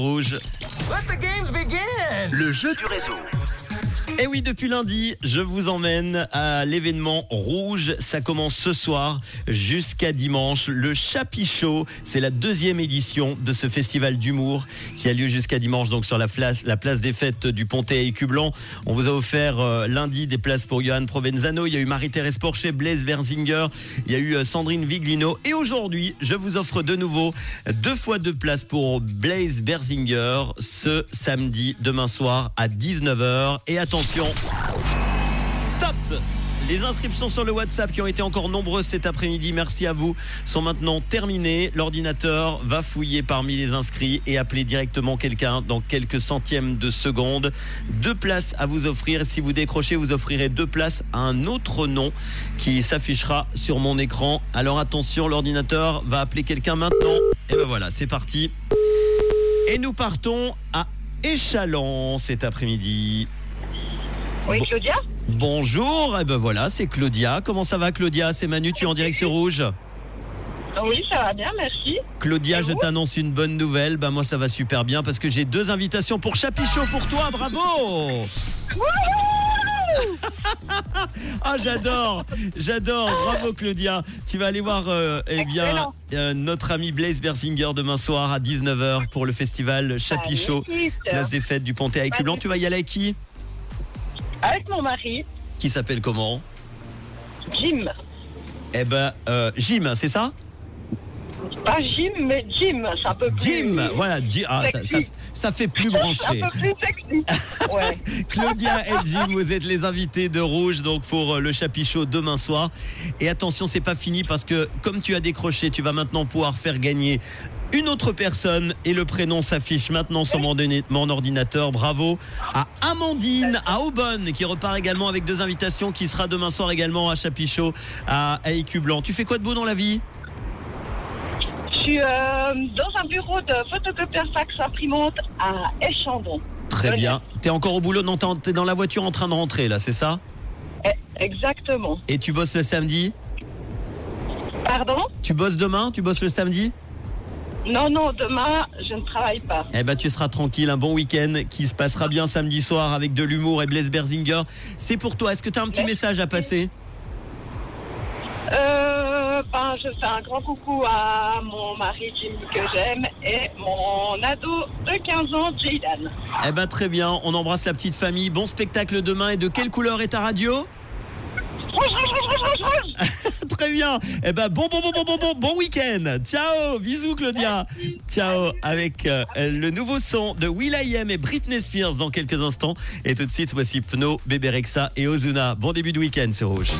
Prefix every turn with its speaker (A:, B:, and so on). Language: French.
A: Rouge.
B: Let the games begin!
C: Le jeu du réseau.
A: Et oui, depuis lundi, je vous emmène à l'événement rouge. Ça commence ce soir jusqu'à dimanche. Le Chapichot, c'est la deuxième édition de ce festival d'humour qui a lieu jusqu'à dimanche, donc sur la place, la place des fêtes du Pontet à Écublanc. On vous a offert euh, lundi des places pour Johan Provenzano. Il y a eu Marie-Thérèse Porcher, Blaise Verzinger. Il y a eu euh, Sandrine Viglino. Et aujourd'hui, je vous offre de nouveau deux fois deux places pour Blaise Berzinger ce samedi, demain soir à 19h. Et stop les inscriptions sur le WhatsApp qui ont été encore nombreuses cet après-midi, merci à vous, sont maintenant terminées. L'ordinateur va fouiller parmi les inscrits et appeler directement quelqu'un dans quelques centièmes de seconde. Deux places à vous offrir. Si vous décrochez, vous offrirez deux places à un autre nom qui s'affichera sur mon écran. Alors attention, l'ordinateur va appeler quelqu'un maintenant. Et ben voilà, c'est parti. Et nous partons à Échalon cet après-midi.
D: Oui. Claudia
A: Bonjour, et ben voilà, c'est Claudia. Comment ça va Claudia C'est Manu, tu es en direct sur Rouge.
D: Oui, ça va bien, merci.
A: Claudia,
D: Et
A: je t'annonce une bonne nouvelle. Ben moi ça va super bien parce que j'ai deux invitations pour Chapichot pour toi, bravo Ah j'adore, j'adore, bravo Claudia. Tu vas aller voir euh, eh bien euh, notre ami Blaise Berzinger demain soir à 19h pour le festival Chapichot, place des fêtes du Pontet à Écublanc. Tu vas y aller avec qui
D: Avec mon mari,
A: Qui s'appelle comment
D: Jim.
A: Eh ben euh, Jim, c'est ça
D: Pas Jim, mais Jim. C'est un peu plus.
A: Jim, voilà, Jim. Ah, ça, ça- ça fait plus branché.
D: un peu plus sexy. Ouais.
A: Claudia et Jim, vous êtes les invités de Rouge donc pour euh, le Chapichot demain soir. Et attention, c'est pas fini parce que comme tu as décroché, tu vas maintenant pouvoir faire gagner une autre personne et le prénom s'affiche maintenant sur mon, ordinateur. Bravo à Amandine à Aubonne qui repart également avec deux invitations qui sera demain soir également à Chapichot à, à Écublanc. Tu fais quoi de beau dans la vie?
D: Je suis euh, dans un bureau de photocopieur fax imprimante à Échandon.
A: Très bien. T'es encore au boulot, non t'es dans la voiture en train de rentrer là, c'est ça?
D: Eh, Exactement.
A: Et tu bosses le samedi?
D: Pardon?
A: Tu bosses demain? Tu bosses le samedi?
D: Non, non, demain, je ne travaille pas.
A: Eh ben, tu seras tranquille, un bon week-end qui se passera bien samedi soir avec de l'humour et Blaise Berzinger. C'est pour toi. Est-ce que tu as un petit
D: Merci.
A: message à passer?
D: Euh, ben, je fais un grand coucou à mon mari Jim que j'aime et mon ado de 15 ans, Jaydan.
A: Eh ben, très bien. On embrasse la petite famille. Bon spectacle demain. Et de quelle couleur est ta radio?
D: Rouge, rouge, rouge, rouge, rouge, rouge.
A: Très bien. Eh ben, bon, bon, bon, bon, bon, bon, bon week-end. Ciao. Bisous, Claudia. Ciao. Avec euh, le nouveau son de Will.i.am et Britney Spears dans quelques instants. Et tout de suite, voici Pno, Bébé Rexa et Ozuna. Bon début de week-end sur Rouge.